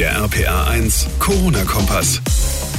Der RPA 1 Corona-Kompass.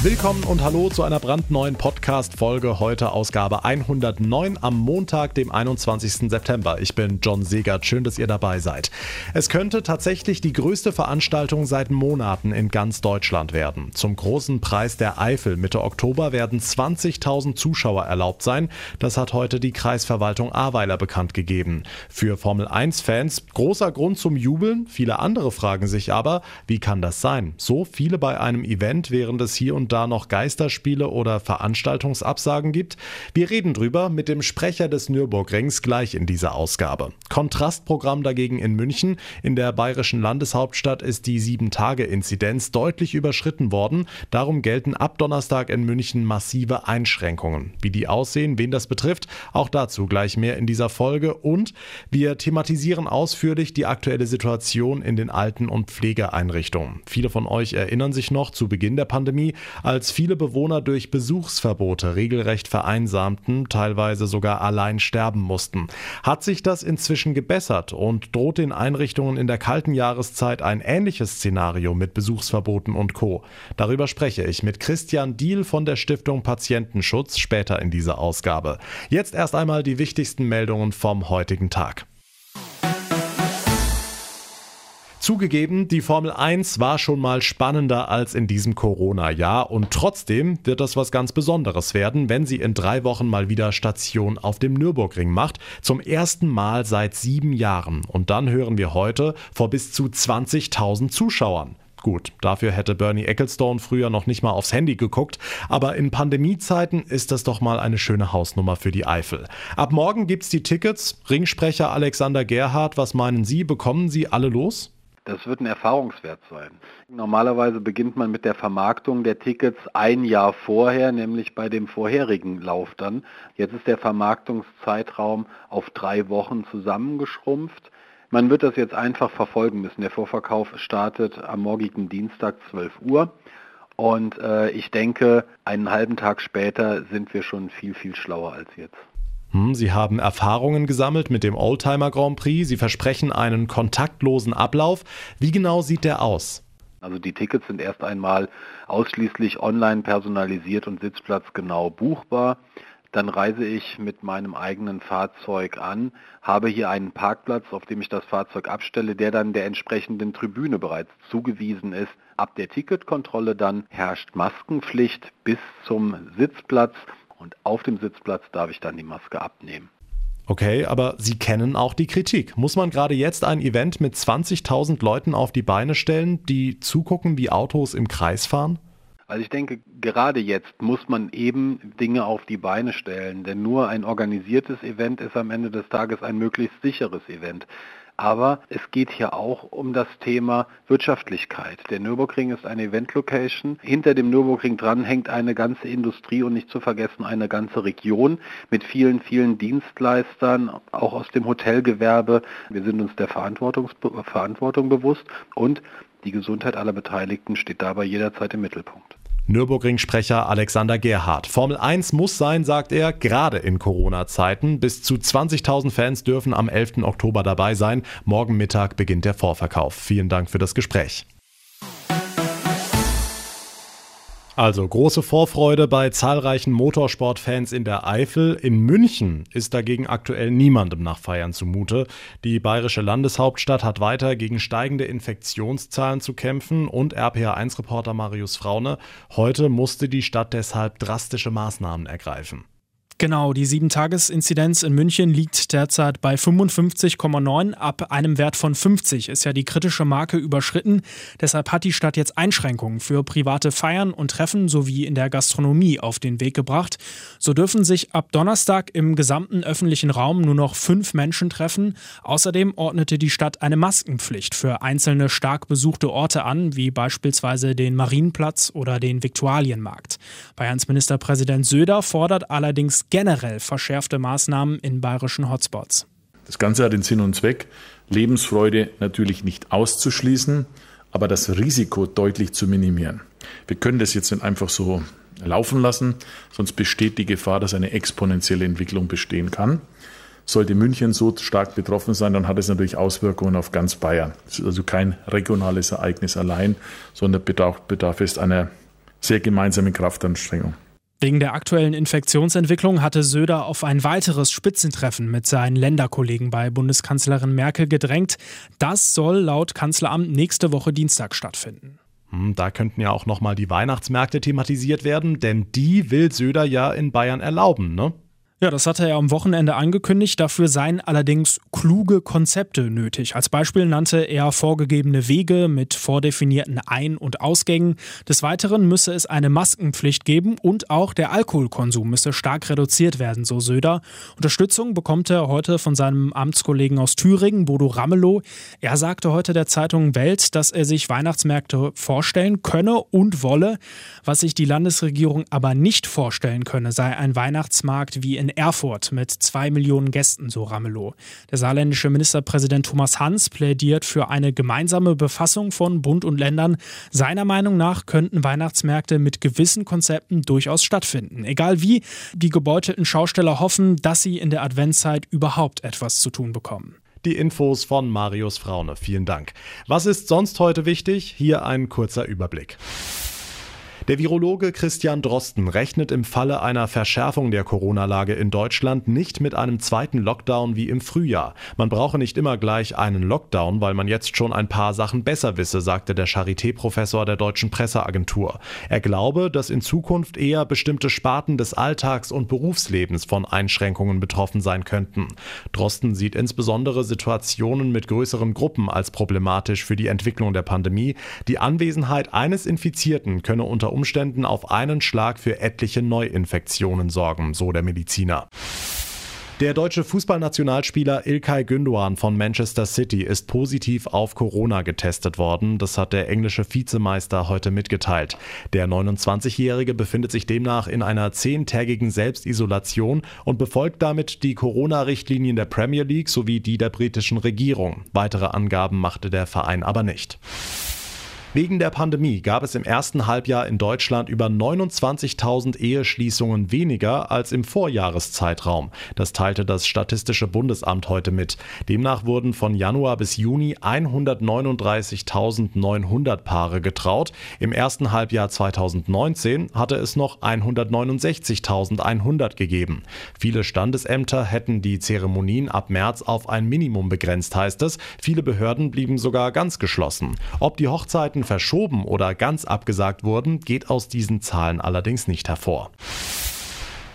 Willkommen und hallo zu einer brandneuen Podcast-Folge. Heute Ausgabe 109 am Montag, dem 21. September. Ich bin John Segert. Schön, dass ihr dabei seid. Es könnte tatsächlich die größte Veranstaltung seit Monaten in ganz Deutschland werden. Zum großen Preis der Eifel Mitte Oktober werden 20.000 Zuschauer erlaubt sein. Das hat heute die Kreisverwaltung Ahrweiler bekannt gegeben. Für Formel 1-Fans großer Grund zum Jubeln. Viele andere fragen sich aber, wie kann das sein? So viele bei einem Event, während es hier und da noch Geisterspiele oder Veranstaltungsabsagen gibt? Wir reden drüber mit dem Sprecher des Nürburgrings gleich in dieser Ausgabe. Kontrastprogramm dagegen in München. In der bayerischen Landeshauptstadt ist die 7-Tage-Inzidenz deutlich überschritten worden. Darum gelten ab Donnerstag in München massive Einschränkungen. Wie die aussehen, wen das betrifft, auch dazu gleich mehr in dieser Folge. Und wir thematisieren ausführlich die aktuelle Situation in den Alten- und Pflegeeinrichtungen. Viele von euch erinnern sich noch zu Beginn der Pandemie, als viele Bewohner durch Besuchsverbote regelrecht vereinsamten, teilweise sogar allein sterben mussten. Hat sich das inzwischen gebessert und droht den Einrichtungen in der kalten Jahreszeit ein ähnliches Szenario mit Besuchsverboten und Co. Darüber spreche ich mit Christian Diehl von der Stiftung Patientenschutz später in dieser Ausgabe. Jetzt erst einmal die wichtigsten Meldungen vom heutigen Tag. Zugegeben, die Formel 1 war schon mal spannender als in diesem Corona-Jahr und trotzdem wird das was ganz Besonderes werden, wenn sie in drei Wochen mal wieder Station auf dem Nürburgring macht. Zum ersten Mal seit sieben Jahren. Und dann hören wir heute vor bis zu 20.000 Zuschauern. Gut, dafür hätte Bernie Ecclestone früher noch nicht mal aufs Handy geguckt, aber in Pandemiezeiten ist das doch mal eine schöne Hausnummer für die Eifel. Ab morgen gibt's die Tickets. Ringsprecher Alexander Gerhardt, was meinen Sie, bekommen Sie alle los? Das wird ein Erfahrungswert sein. Normalerweise beginnt man mit der Vermarktung der Tickets ein Jahr vorher, nämlich bei dem vorherigen Lauf dann. Jetzt ist der Vermarktungszeitraum auf drei Wochen zusammengeschrumpft. Man wird das jetzt einfach verfolgen müssen. Der Vorverkauf startet am morgigen Dienstag 12 Uhr. Und äh, ich denke, einen halben Tag später sind wir schon viel, viel schlauer als jetzt. Hm, Sie haben Erfahrungen gesammelt mit dem Oldtimer Grand Prix. Sie versprechen einen kontaktlosen Ablauf. Wie genau sieht der aus? Also die Tickets sind erst einmal ausschließlich online personalisiert und sitzplatzgenau buchbar. Dann reise ich mit meinem eigenen Fahrzeug an, habe hier einen Parkplatz, auf dem ich das Fahrzeug abstelle, der dann der entsprechenden Tribüne bereits zugewiesen ist. Ab der Ticketkontrolle dann herrscht Maskenpflicht bis zum Sitzplatz und auf dem Sitzplatz darf ich dann die Maske abnehmen. Okay, aber Sie kennen auch die Kritik. Muss man gerade jetzt ein Event mit 20.000 Leuten auf die Beine stellen, die zugucken, wie Autos im Kreis fahren? Also ich denke, gerade jetzt muss man eben Dinge auf die Beine stellen, denn nur ein organisiertes Event ist am Ende des Tages ein möglichst sicheres Event. Aber es geht hier auch um das Thema Wirtschaftlichkeit. Der Nürburgring ist eine Event-Location. Hinter dem Nürburgring dran hängt eine ganze Industrie und nicht zu vergessen eine ganze Region mit vielen, vielen Dienstleistern, auch aus dem Hotelgewerbe. Wir sind uns der Verantwortung bewusst und die Gesundheit aller Beteiligten steht dabei jederzeit im Mittelpunkt. Nürburgring-Sprecher Alexander Gerhardt. Formel 1 muss sein, sagt er, gerade in Corona-Zeiten. Bis zu 20.000 Fans dürfen am 11. Oktober dabei sein. Morgen Mittag beginnt der Vorverkauf. Vielen Dank für das Gespräch. Also große Vorfreude bei zahlreichen Motorsportfans in der Eifel. In München ist dagegen aktuell niemandem nach Feiern zumute. Die bayerische Landeshauptstadt hat weiter gegen steigende Infektionszahlen zu kämpfen und RPA1-Reporter Marius Fraune. Heute musste die Stadt deshalb drastische Maßnahmen ergreifen. Genau, die 7-Tages-Inzidenz in München liegt derzeit bei 55,9. Ab einem Wert von 50 ist ja die kritische Marke überschritten. Deshalb hat die Stadt jetzt Einschränkungen für private Feiern und Treffen sowie in der Gastronomie auf den Weg gebracht. So dürfen sich ab Donnerstag im gesamten öffentlichen Raum nur noch fünf Menschen treffen. Außerdem ordnete die Stadt eine Maskenpflicht für einzelne stark besuchte Orte an, wie beispielsweise den Marienplatz oder den Viktualienmarkt. Bayerns Ministerpräsident Söder fordert allerdings generell verschärfte Maßnahmen in bayerischen Hotspots. Das Ganze hat den Sinn und Zweck, Lebensfreude natürlich nicht auszuschließen, aber das Risiko deutlich zu minimieren. Wir können das jetzt nicht einfach so laufen lassen, sonst besteht die Gefahr, dass eine exponentielle Entwicklung bestehen kann Sollte München so stark betroffen sein, dann hat es natürlich Auswirkungen auf ganz Bayern. Es ist also kein regionales Ereignis allein, sondern bedarf, bedarf es einer sehr gemeinsamen Kraftanstrengung. Wegen der aktuellen Infektionsentwicklung hatte Söder auf ein weiteres Spitzentreffen mit seinen Länderkollegen bei Bundeskanzlerin Merkel gedrängt. Das soll laut Kanzleramt nächste Woche Dienstag stattfinden. Hm, da könnten ja auch nochmal die Weihnachtsmärkte thematisiert werden, denn die will Söder ja in Bayern erlauben, ne? Ja, das hatte er am Wochenende angekündigt. Dafür seien allerdings kluge Konzepte nötig. Als Beispiel nannte er vorgegebene Wege mit vordefinierten Ein- und Ausgängen. Des Weiteren müsse es eine Maskenpflicht geben und auch der Alkoholkonsum müsse stark reduziert werden, so Söder. Unterstützung bekommt er heute von seinem Amtskollegen aus Thüringen, Bodo Ramelow. Er sagte heute der Zeitung Welt, dass er sich Weihnachtsmärkte vorstellen könne und wolle. Was sich die Landesregierung aber nicht vorstellen könne, sei ein Weihnachtsmarkt wie in Erfurt mit zwei Millionen Gästen, so Ramelow. Der saarländische Ministerpräsident Thomas Hans plädiert für eine gemeinsame Befassung von Bund und Ländern. Seiner Meinung nach könnten Weihnachtsmärkte mit gewissen Konzepten durchaus stattfinden. Egal wie, die gebeutelten Schausteller hoffen, dass sie in der Adventszeit überhaupt etwas zu tun bekommen. Die Infos von Marius Fraune. Vielen Dank. Was ist sonst heute wichtig? Hier ein kurzer Überblick. Der Virologe Christian Drosten rechnet im Falle einer Verschärfung der Corona-Lage in Deutschland nicht mit einem zweiten Lockdown wie im Frühjahr. Man brauche nicht immer gleich einen Lockdown, weil man jetzt schon ein paar Sachen besser wisse, sagte der Charité-Professor der deutschen Presseagentur. Er glaube, dass in Zukunft eher bestimmte Sparten des Alltags und Berufslebens von Einschränkungen betroffen sein könnten. Drosten sieht insbesondere Situationen mit größeren Gruppen als problematisch für die Entwicklung der Pandemie. Die Anwesenheit eines Infizierten könne unter Umständen auf einen Schlag für etliche Neuinfektionen sorgen, so der Mediziner. Der deutsche Fußballnationalspieler Ilkay Gündoğan von Manchester City ist positiv auf Corona getestet worden. Das hat der englische Vizemeister heute mitgeteilt. Der 29-Jährige befindet sich demnach in einer zehntägigen Selbstisolation und befolgt damit die Corona-Richtlinien der Premier League sowie die der britischen Regierung. Weitere Angaben machte der Verein aber nicht. Wegen der Pandemie gab es im ersten Halbjahr in Deutschland über 29.000 Eheschließungen weniger als im Vorjahreszeitraum. Das teilte das Statistische Bundesamt heute mit. Demnach wurden von Januar bis Juni 139.900 Paare getraut. Im ersten Halbjahr 2019 hatte es noch 169.100 gegeben. Viele Standesämter hätten die Zeremonien ab März auf ein Minimum begrenzt, heißt es. Viele Behörden blieben sogar ganz geschlossen. Ob die Hochzeiten Hochzeiten verschoben oder ganz abgesagt wurden, geht aus diesen Zahlen allerdings nicht hervor.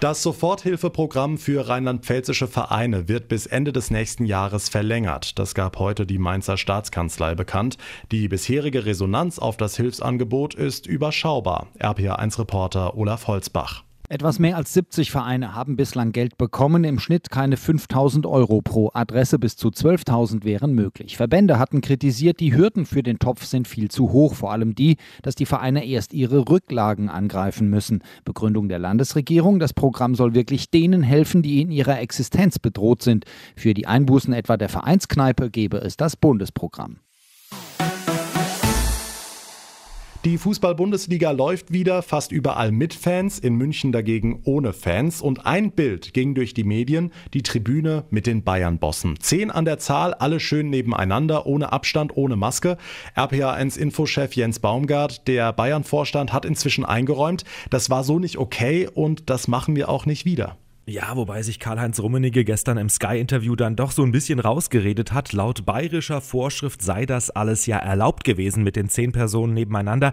Das Soforthilfeprogramm für rheinland-pfälzische Vereine wird bis Ende des nächsten Jahres verlängert. Das gab heute die Mainzer Staatskanzlei bekannt. Die bisherige Resonanz auf das Hilfsangebot ist überschaubar. RPA1-Reporter Olaf Holzbach. Etwas mehr als 70 Vereine haben bislang Geld bekommen, im Schnitt keine 5000 Euro pro Adresse, bis zu 12.000 wären möglich. Verbände hatten kritisiert, die Hürden für den Topf sind viel zu hoch, vor allem die, dass die Vereine erst ihre Rücklagen angreifen müssen. Begründung der Landesregierung, das Programm soll wirklich denen helfen, die in ihrer Existenz bedroht sind. Für die Einbußen etwa der Vereinskneipe gebe es das Bundesprogramm. Die Fußball-Bundesliga läuft wieder, fast überall mit Fans, in München dagegen ohne Fans. Und ein Bild ging durch die Medien, die Tribüne mit den Bayern-Bossen. Zehn an der Zahl, alle schön nebeneinander, ohne Abstand, ohne Maske. RPA1-Infochef Jens Baumgart, der Bayern-Vorstand, hat inzwischen eingeräumt, das war so nicht okay und das machen wir auch nicht wieder. Ja, wobei sich Karl-Heinz Rummenigge gestern im Sky-Interview dann doch so ein bisschen rausgeredet hat. Laut bayerischer Vorschrift sei das alles ja erlaubt gewesen mit den zehn Personen nebeneinander.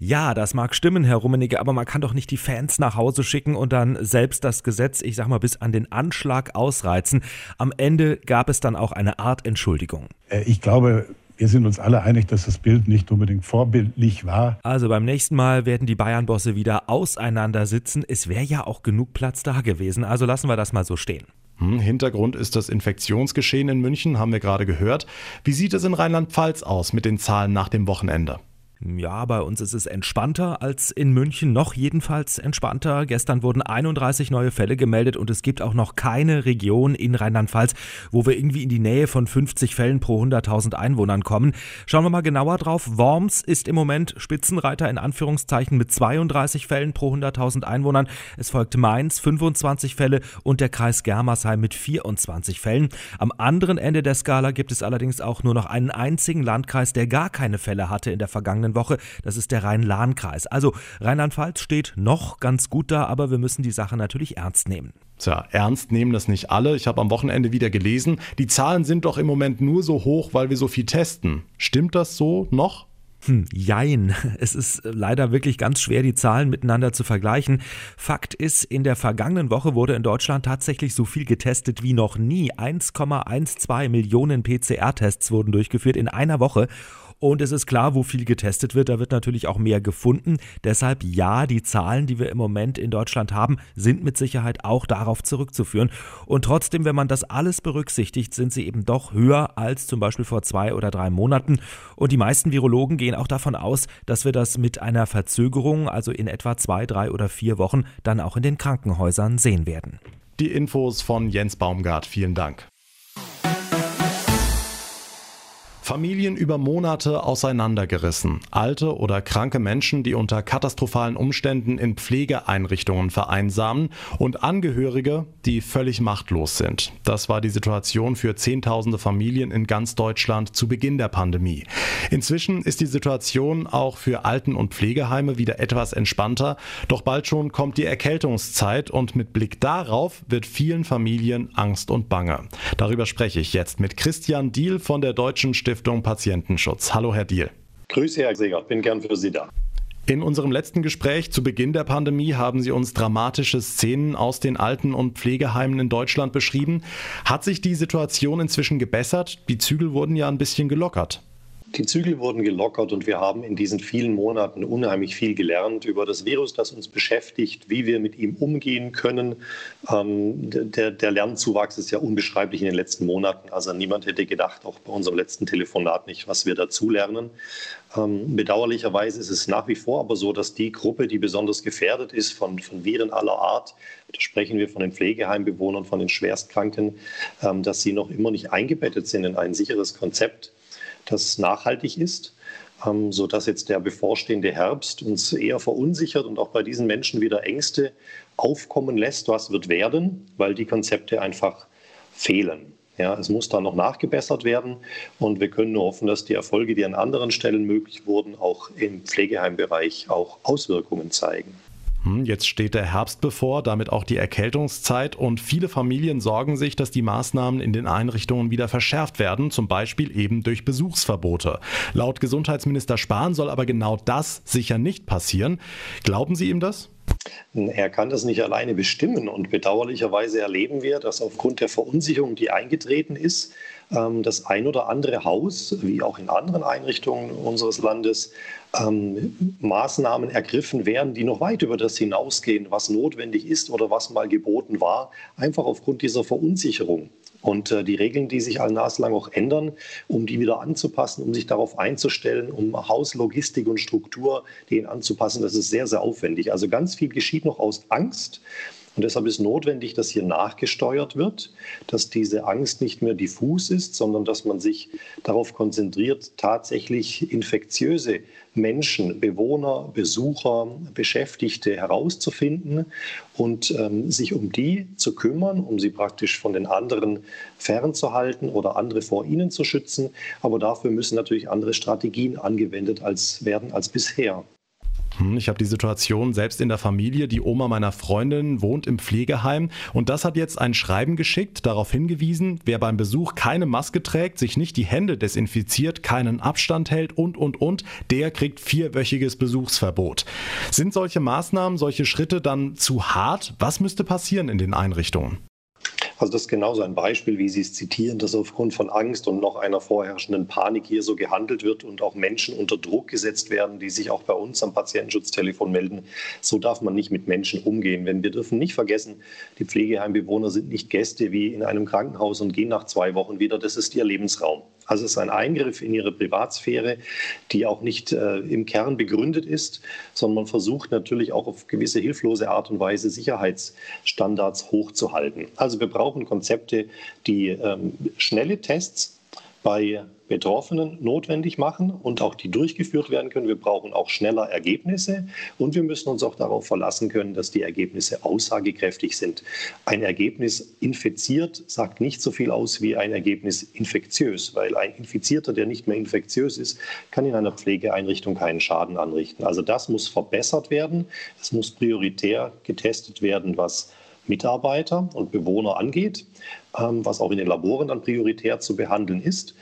Ja, das mag stimmen, Herr Rummenigge, aber man kann doch nicht die Fans nach Hause schicken und dann selbst das Gesetz, ich sag mal, bis an den Anschlag ausreizen. Am Ende gab es dann auch eine Art Entschuldigung. Äh, ich glaube, wir sind uns alle einig, dass das Bild nicht unbedingt vorbildlich war. Also beim nächsten Mal werden die Bayern-Bosse wieder auseinandersitzen. Es wäre ja auch genug Platz da gewesen. Also lassen wir das mal so stehen. Hm, Hintergrund ist das Infektionsgeschehen in München, haben wir gerade gehört. Wie sieht es in Rheinland-Pfalz aus mit den Zahlen nach dem Wochenende? Ja, bei uns ist es entspannter als in München, noch jedenfalls entspannter. Gestern wurden 31 neue Fälle gemeldet und es gibt auch noch keine Region in Rheinland-Pfalz, wo wir irgendwie in die Nähe von 50 Fällen pro 100.000 Einwohnern kommen. Schauen wir mal genauer drauf. Worms ist im Moment Spitzenreiter in Anführungszeichen mit 32 Fällen pro 100.000 Einwohnern. Es folgt Mainz 25 Fälle und der Kreis Germersheim mit 24 Fällen. Am anderen Ende der Skala gibt es allerdings auch nur noch einen einzigen Landkreis, der gar keine Fälle hatte in der vergangenen vergangenen Woche. Das ist der Rhein-Lahn-Kreis. Also Rheinland-Pfalz steht noch ganz gut da, aber wir müssen die Sache natürlich ernst nehmen. Tja, ernst nehmen das nicht alle. Ich habe am Wochenende wieder gelesen, die Zahlen sind doch im Moment nur so hoch, weil wir so viel testen. Stimmt das so noch? Hm, jein. Es ist leider wirklich ganz schwer, die Zahlen miteinander zu vergleichen. Fakt ist, in der vergangenen Woche wurde in Deutschland tatsächlich so viel getestet wie noch nie. 1,12 Millionen PCR-Tests wurden durchgeführt in einer Woche. Und es ist klar, wo viel getestet wird, da wird natürlich auch mehr gefunden. Deshalb ja, die Zahlen, die wir im Moment in Deutschland haben, sind mit Sicherheit auch darauf zurückzuführen. Und trotzdem, wenn man das alles berücksichtigt, sind sie eben doch höher als zum Beispiel vor zwei oder drei Monaten. Und die meisten Virologen gehen auch davon aus, dass wir das mit einer Verzögerung, also in etwa zwei, drei oder vier Wochen, dann auch in den Krankenhäusern sehen werden. Die Infos von Jens Baumgart. Vielen Dank. Familien über Monate auseinandergerissen. Alte oder kranke Menschen, die unter katastrophalen Umständen in Pflegeeinrichtungen vereinsamen und Angehörige, die völlig machtlos sind. Das war die Situation für Zehntausende Familien in ganz Deutschland zu Beginn der Pandemie. Inzwischen ist die Situation auch für Alten- und Pflegeheime wieder etwas entspannter, doch bald schon kommt die Erkältungszeit und mit Blick darauf wird vielen Familien Angst und Bange. Darüber spreche ich jetzt mit Christian Diel von der Deutschen Stiftung Stiftung Patientenschutz. Hallo, Herr Diel. Grüße, Herr Seger. Bin gern für Sie da. In unserem letzten Gespräch zu Beginn der Pandemie haben Sie uns dramatische Szenen aus den Alten- und Pflegeheimen in Deutschland beschrieben. Hat sich die Situation inzwischen gebessert? Die Zügel wurden ja ein bisschen gelockert. Die Zügel wurden gelockert und wir haben in diesen vielen Monaten unheimlich viel gelernt über das Virus, das uns beschäftigt, wie wir mit ihm umgehen können. Ähm, der, der, Lernzuwachs ist ja unbeschreiblich in den letzten Monaten. Also niemand hätte gedacht, auch bei unserem letzten Telefonat nicht, was wir dazu lernen. Ähm, bedauerlicherweise ist es nach wie vor aber so, dass die Gruppe, die besonders gefährdet ist von, von Viren aller Art, da sprechen wir von den Pflegeheimbewohnern, von den Schwerstkranken, ähm, dass sie noch immer nicht eingebettet sind in ein sicheres Konzept das nachhaltig ist, ähm, sodass jetzt der bevorstehende Herbst uns eher verunsichert und auch bei diesen Menschen wieder Ängste aufkommen lässt, was wird werden, weil die Konzepte einfach fehlen. Ja, es muss da noch nachgebessert werden und wir können nur hoffen, dass die Erfolge, die an anderen Stellen möglich wurden, auch im Pflegeheimbereich auch Auswirkungen zeigen. Hm, jetzt steht der Herbst bevor, damit auch die Erkältungszeit und viele Familien sorgen sich, dass die Maßnahmen in den Einrichtungen wieder verschärft werden, zum Beispiel eben durch Besuchsverbote. Laut Gesundheitsminister Spahn soll aber genau das sicher nicht passieren. Glauben Sie ihm das? Er kann das nicht alleine bestimmen und bedauerlicherweise erleben wir, dass aufgrund der Verunsicherung, die eingetreten ist, das ein oder andere Haus, wie auch in anderen Einrichtungen unseres Landes, ähm, Maßnahmen ergriffen werden, die noch weit über das hinausgehen, was notwendig ist oder was mal geboten war, einfach aufgrund dieser Verunsicherung. Und äh, die Regeln, die sich allnaslang auch ändern, um die wieder anzupassen, um sich darauf einzustellen, um Hauslogistik und Struktur denen anzupassen, das ist sehr, sehr aufwendig. Also ganz viel geschieht noch aus Angst. Und deshalb ist notwendig, dass hier nachgesteuert wird, dass diese Angst nicht mehr diffus ist, sondern dass man sich darauf konzentriert, tatsächlich infektiöse Menschen, Bewohner, Besucher, Beschäftigte herauszufinden und ähm, sich um die zu kümmern, um sie praktisch von den anderen fernzuhalten oder andere vor ihnen zu schützen. Aber dafür müssen natürlich andere Strategien angewendet als, werden als bisher. Hm, ich habe die Situation selbst in der Familie. Die Oma meiner Freundin wohnt im Pflegeheim und das hat jetzt ein Schreiben geschickt, darauf hingewiesen, wer beim Besuch keine Maske trägt, sich nicht die Hände desinfiziert, keinen Abstand hält und, und, und, der kriegt vierwöchiges Besuchsverbot. Sind solche Maßnahmen, solche Schritte dann zu hart? Was müsste passieren in den Einrichtungen? Also das ist genauso ein Beispiel, wie Sie es zitieren, dass aufgrund von Angst und noch einer vorherrschenden Panik hier so gehandelt wird und auch Menschen unter Druck gesetzt werden, die sich auch bei uns am Patientenschutztelefon melden. So darf man nicht mit Menschen umgehen. Wenn wir dürfen nicht vergessen, die Pflegeheimbewohner sind nicht Gäste wie in einem Krankenhaus und gehen nach zwei Wochen wieder. Das ist ihr Lebensraum. Also es ist ein Eingriff in ihre Privatsphäre, die auch nicht äh, im Kern begründet ist, sondern man versucht natürlich auch auf gewisse hilflose Art und Weise Sicherheitsstandards hochzuhalten. Also wir brauchen Konzepte, die ähm, schnelle Tests bei Betroffenen notwendig machen und auch die durchgeführt werden können. Wir brauchen auch schneller Ergebnisse und wir müssen uns auch darauf verlassen können, dass die Ergebnisse aussagekräftig sind. Ein Ergebnis infiziert sagt nicht so viel aus wie ein Ergebnis infektiös, weil ein Infizierter, der nicht mehr infektiös ist, kann in einer Pflegeeinrichtung keinen Schaden anrichten. Also das muss verbessert werden. Es muss prioritär getestet werden, was Mitarbeiter und Bewohner angeht, ähm, was auch in den Laboren dann prioritär zu behandeln ist,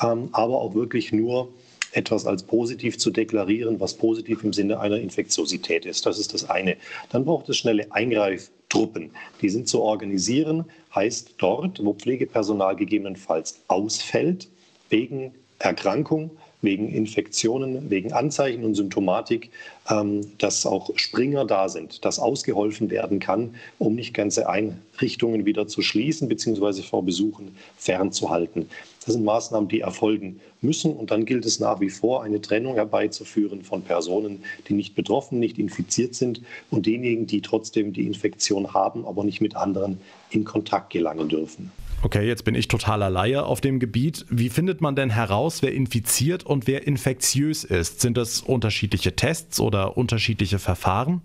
aber auch wirklich nur etwas als positiv zu deklarieren, was positiv im Sinne einer Infektiosität ist. Das ist das eine. Dann braucht es schnelle Eingreiftruppen. Die sind zu organisieren, heißt dort, wo Pflegepersonal gegebenenfalls ausfällt, wegen Erkrankung, wegen Infektionen, wegen Anzeichen und Symptomatik, ähm, dass auch Springer da sind, dass ausgeholfen werden kann, um nicht ganze Einrichtungen wieder zu schließen bzw. vor Besuchen fernzuhalten. Das sind Maßnahmen, die erfolgen müssen. Und dann gilt es nach wie vor, eine Trennung herbeizuführen von Personen, die nicht betroffen, nicht infiziert sind und denjenigen, die trotzdem die Infektion haben, aber nicht mit anderen in Kontakt gelangen dürfen. Okay, jetzt bin ich totaler Laie auf dem Gebiet. Wie findet man denn heraus, wer infiziert und wer infektiös ist? Sind das unterschiedliche Tests oder unterschiedliche Verfahren?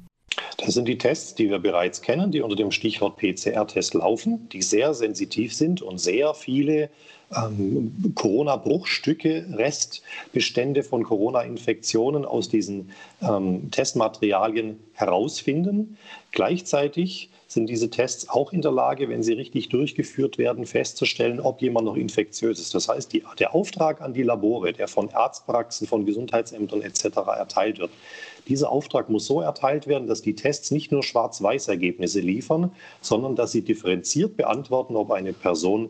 Das sind die Tests, die wir bereits kennen, die unter dem Stichwort PCR-Test laufen, die sehr sensitiv sind und sehr viele ähm, Corona-Bruchstücke, Restbestände von Corona-Infektionen aus diesen ähm, Testmaterialien herausfinden. Gleichzeitig sind diese Tests auch in der Lage, wenn sie richtig durchgeführt werden, festzustellen, ob jemand noch infektiös ist. Das heißt, die, der Auftrag an die Labore, der von Arztpraxen, von Gesundheitsämtern etc. erteilt wird, dieser Auftrag muss so erteilt werden, dass die Tests nicht nur Schwarz-Weiß-Ergebnisse liefern, sondern dass sie differenziert beantworten, ob eine Person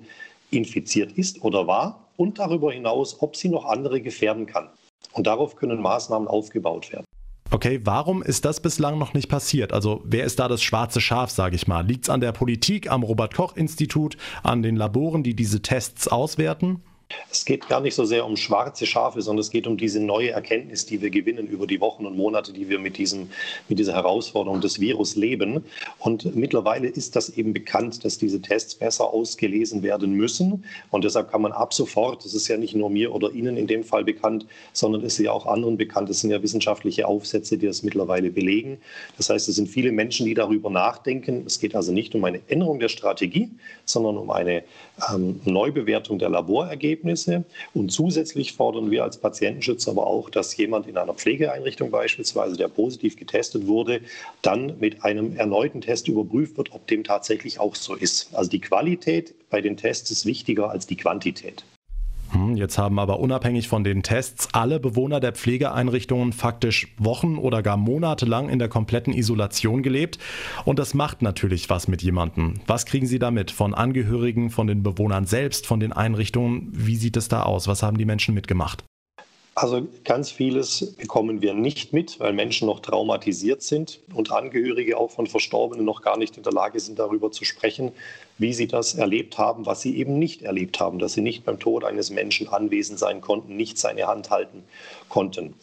infiziert ist oder war und darüber hinaus, ob sie noch andere gefährden kann. Und darauf können Maßnahmen aufgebaut werden. Okay, warum ist das bislang noch nicht passiert? Also wer ist da das schwarze Schaf, sage ich mal? Liegt es an der Politik, am Robert Koch Institut, an den Laboren, die diese Tests auswerten? Es geht gar nicht so sehr um schwarze Schafe, sondern es geht um diese neue Erkenntnis, die wir gewinnen über die Wochen und Monate, die wir mit, diesem, mit dieser Herausforderung des Virus leben. Und mittlerweile ist das eben bekannt, dass diese Tests besser ausgelesen werden müssen. Und deshalb kann man ab sofort, das ist ja nicht nur mir oder Ihnen in dem Fall bekannt, sondern es ist ja auch anderen bekannt. Es sind ja wissenschaftliche Aufsätze, die das mittlerweile belegen. Das heißt, es sind viele Menschen, die darüber nachdenken. Es geht also nicht um eine Änderung der Strategie, sondern um eine ähm, Neubewertung der Laborergebnisse. Ergebnisse. Und zusätzlich fordern wir als Patientenschutz aber auch, dass jemand in einer Pflegeeinrichtung beispielsweise, der positiv getestet wurde, dann mit einem erneuten Test überprüft wird, ob dem tatsächlich auch so ist. Also die Qualität bei den Tests ist wichtiger als die Quantität. Hm, jetzt haben aber unabhängig von den Tests alle Bewohner der Pflegeeinrichtungen faktisch Wochen oder gar Monate lang in der kompletten Isolation gelebt. Und das macht natürlich was mit jemandem. Was kriegen Sie damit von Angehörigen, von den Bewohnern selbst, von den Einrichtungen? Wie sieht es da aus? Was haben die Menschen mitgemacht? Also ganz vieles bekommen wir nicht mit, weil Menschen noch traumatisiert sind und Angehörige auch von Verstorbenen noch gar nicht in der Lage sind, darüber zu sprechen, wie sie das erlebt haben, was sie eben nicht erlebt haben, dass sie nicht beim Tod eines Menschen anwesend sein konnten, nicht seine Hand halten konnten.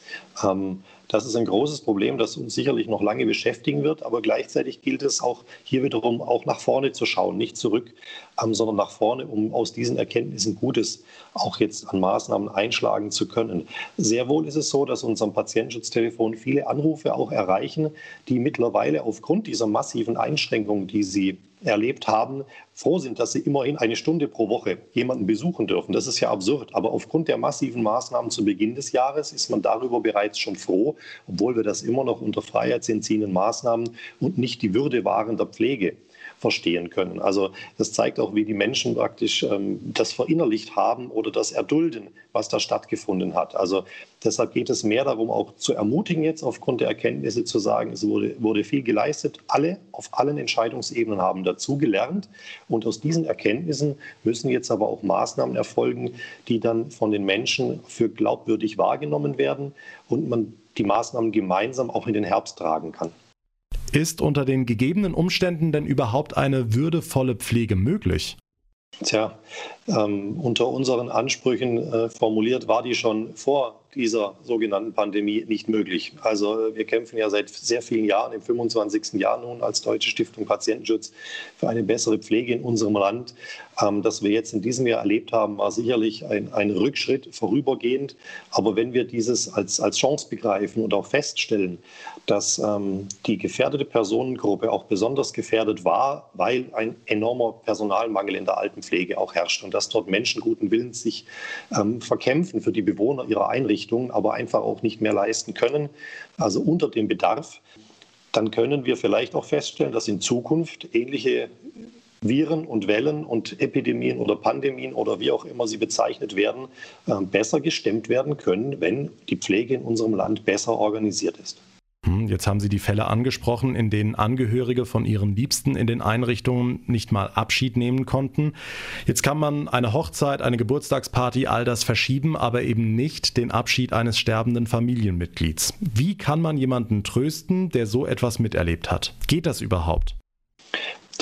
Ähm, das ist ein großes Problem, das uns sicherlich noch lange beschäftigen wird. Aber gleichzeitig gilt es auch hier wiederum auch nach vorne zu schauen, nicht zurück, ähm, sondern nach vorne, um aus diesen Erkenntnissen Gutes auch jetzt an Maßnahmen einschlagen zu können. Sehr wohl ist es so, dass unserem Patientenschutztelefon viele Anrufe auch erreichen, die mittlerweile aufgrund dieser massiven Einschränkungen, die sie erlebt haben, froh sind, dass sie immerhin eine Stunde pro Woche jemanden besuchen dürfen. Das ist ja absurd. Aber aufgrund der massiven Maßnahmen zu Beginn des Jahres ist man darüber bereits schon froh, obwohl wir das immer noch unter freiheitsentziehenden Maßnahmen und nicht die Würde wahrender Pflege verstehen können. Also das zeigt auch, wie die Menschen praktisch ähm, das verinnerlicht haben oder das erdulden, was da stattgefunden hat. Also deshalb geht es mehr darum, auch zu ermutigen jetzt aufgrund der Erkenntnisse zu sagen, es wurde, wurde viel geleistet. Alle auf allen Entscheidungsebenen haben dazu gelernt. Und aus diesen Erkenntnissen müssen jetzt aber auch Maßnahmen erfolgen, die dann von den Menschen für glaubwürdig wahrgenommen werden und man die Maßnahmen gemeinsam auch in den Herbst tragen kann. Ist unter den gegebenen Umständen denn überhaupt eine würdevolle Pflege möglich? Tja, ähm, unter unseren Ansprüchen äh, formuliert war die schon vor dieser sogenannten Pandemie nicht möglich. Also äh, wir kämpfen ja seit sehr vielen Jahren, im 25. Jahr nun als Deutsche Stiftung Patientenschutz für eine bessere Pflege in unserem Land. Ähm, das wir jetzt in diesem Jahr erlebt haben, war sicherlich ein, ein Rückschritt vorübergehend. Aber wenn wir dieses als, als Chance begreifen und auch feststellen, dass ähm, die gefährdete Personengruppe auch besonders gefährdet war, weil ein enormer Personalmangel in der Altenpflege auch herrscht und dass dort Menschen guten Willens sich ähm, verkämpfen für die Bewohner ihrer Einrichtungen, aber einfach auch nicht mehr leisten können, also unter dem Bedarf, dann können wir vielleicht auch feststellen, dass in Zukunft ähnliche Viren und Wellen und Epidemien oder Pandemien oder wie auch immer sie bezeichnet werden, äh, besser gestemmt werden können, wenn die Pflege in unserem Land besser organisiert ist. Jetzt haben Sie die Fälle angesprochen, in denen Angehörige von ihren Liebsten in den Einrichtungen nicht mal Abschied nehmen konnten. Jetzt kann man eine Hochzeit, eine Geburtstagsparty, all das verschieben, aber eben nicht den Abschied eines sterbenden Familienmitglieds. Wie kann man jemanden trösten, der so etwas miterlebt hat? Geht das überhaupt?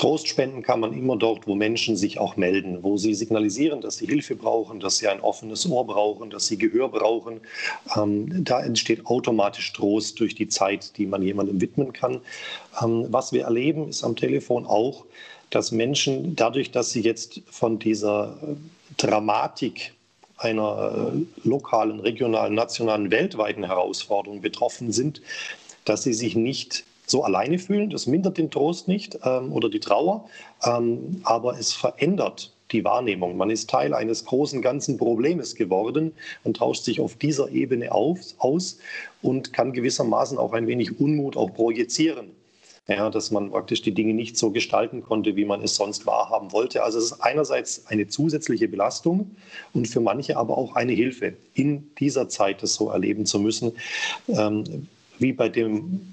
Trost spenden kann man immer dort, wo Menschen sich auch melden, wo sie signalisieren, dass sie Hilfe brauchen, dass sie ein offenes Ohr brauchen, dass sie Gehör brauchen. Ähm, da entsteht automatisch Trost durch die Zeit, die man jemandem widmen kann. Ähm, was wir erleben, ist am Telefon auch, dass Menschen dadurch, dass sie jetzt von dieser äh, Dramatik einer äh, lokalen, regionalen, nationalen, weltweiten Herausforderung betroffen sind, dass sie sich nicht so alleine fühlen. Das mindert den Trost nicht ähm, oder die Trauer, ähm, aber es verändert die Wahrnehmung. Man ist Teil eines großen ganzen Problems geworden und tauscht sich auf dieser Ebene auf, aus und kann gewissermaßen auch ein wenig Unmut auch projizieren. Ja, dass man praktisch die Dinge nicht so gestalten konnte, wie man es sonst wahrhaben wollte. Also es ist einerseits eine zusätzliche Belastung und für manche aber auch eine Hilfe, in dieser Zeit das so erleben zu müssen. Ähm, wie bei dem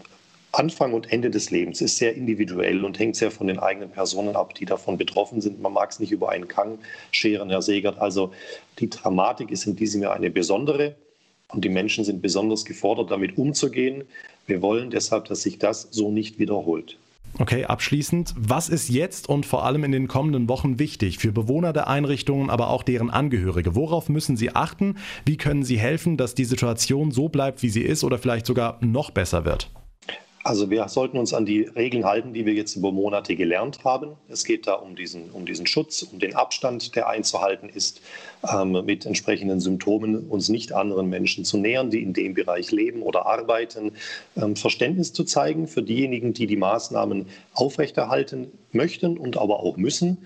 Anfang und Ende des Lebens ist sehr individuell und hängt sehr von den eigenen Personen ab, die davon betroffen sind. Man mag es nicht über einen Kang scheren, Herr Segert. Also die Dramatik ist in diesem Jahr eine besondere und die Menschen sind besonders gefordert, damit umzugehen. Wir wollen deshalb, dass sich das so nicht wiederholt. Okay, abschließend, was ist jetzt und vor allem in den kommenden Wochen wichtig für Bewohner der Einrichtungen, aber auch deren Angehörige? Worauf müssen sie achten? Wie können sie helfen, dass die Situation so bleibt, wie sie ist oder vielleicht sogar noch besser wird? Also wir sollten uns an die Regeln halten, die wir jetzt über Monate gelernt haben. Es geht da um diesen, um diesen Schutz, um den Abstand, der einzuhalten ist, ähm, mit entsprechenden Symptomen uns nicht anderen Menschen zu nähern, die in dem Bereich leben oder arbeiten. Ähm, Verständnis zu zeigen für diejenigen, die die Maßnahmen aufrechterhalten möchten und aber auch müssen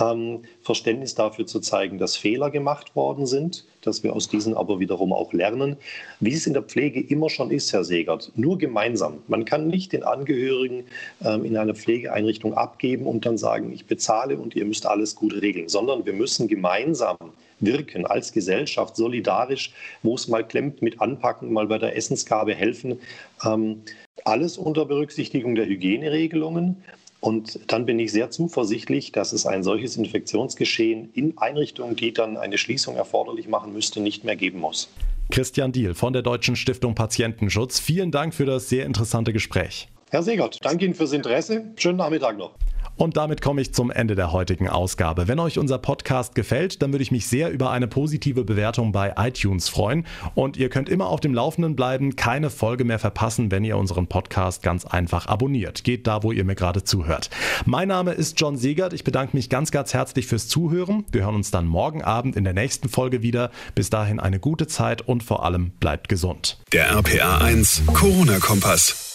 ähm, Verständnis dafür zu zeigen, dass Fehler gemacht worden sind, dass wir aus diesen aber wiederum auch lernen, wie es in der Pflege immer schon ist, Herr Segert, nur gemeinsam. Man kann nicht den Angehörigen ähm, in einer Pflegeeinrichtung abgeben und dann sagen, ich bezahle und ihr müsst alles gut regeln, sondern wir müssen gemeinsam wirken als Gesellschaft, solidarisch, wo es mal klemmt, mit anpacken, mal bei der Essensgabe helfen. Ähm, alles unter Berücksichtigung der Hygieneregelungen und dann bin ich sehr zuversichtlich, dass es ein solches Infektionsgeschehen in Einrichtungen, die dann eine Schließung erforderlich machen müsste, nicht mehr geben muss. Christian Diel von der Deutschen Stiftung Patientenschutz, vielen Dank für das sehr interessante Gespräch. Herr Segert, danke Ihnen fürs Interesse. Schönen Nachmittag noch. Und damit komme ich zum Ende der heutigen Ausgabe. Wenn euch unser Podcast gefällt, dann würde ich mich sehr über eine positive Bewertung bei iTunes freuen. Und ihr könnt immer auf dem Laufenden bleiben, keine Folge mehr verpassen, wenn ihr unseren Podcast ganz einfach abonniert. Geht da, wo ihr mir gerade zuhört. Mein Name ist John Segert. Ich bedanke mich ganz, ganz herzlich fürs Zuhören. Wir hören uns dann morgen Abend in der nächsten Folge wieder. Bis dahin eine gute Zeit und vor allem bleibt gesund. Der RPA 1 Corona-Kompass.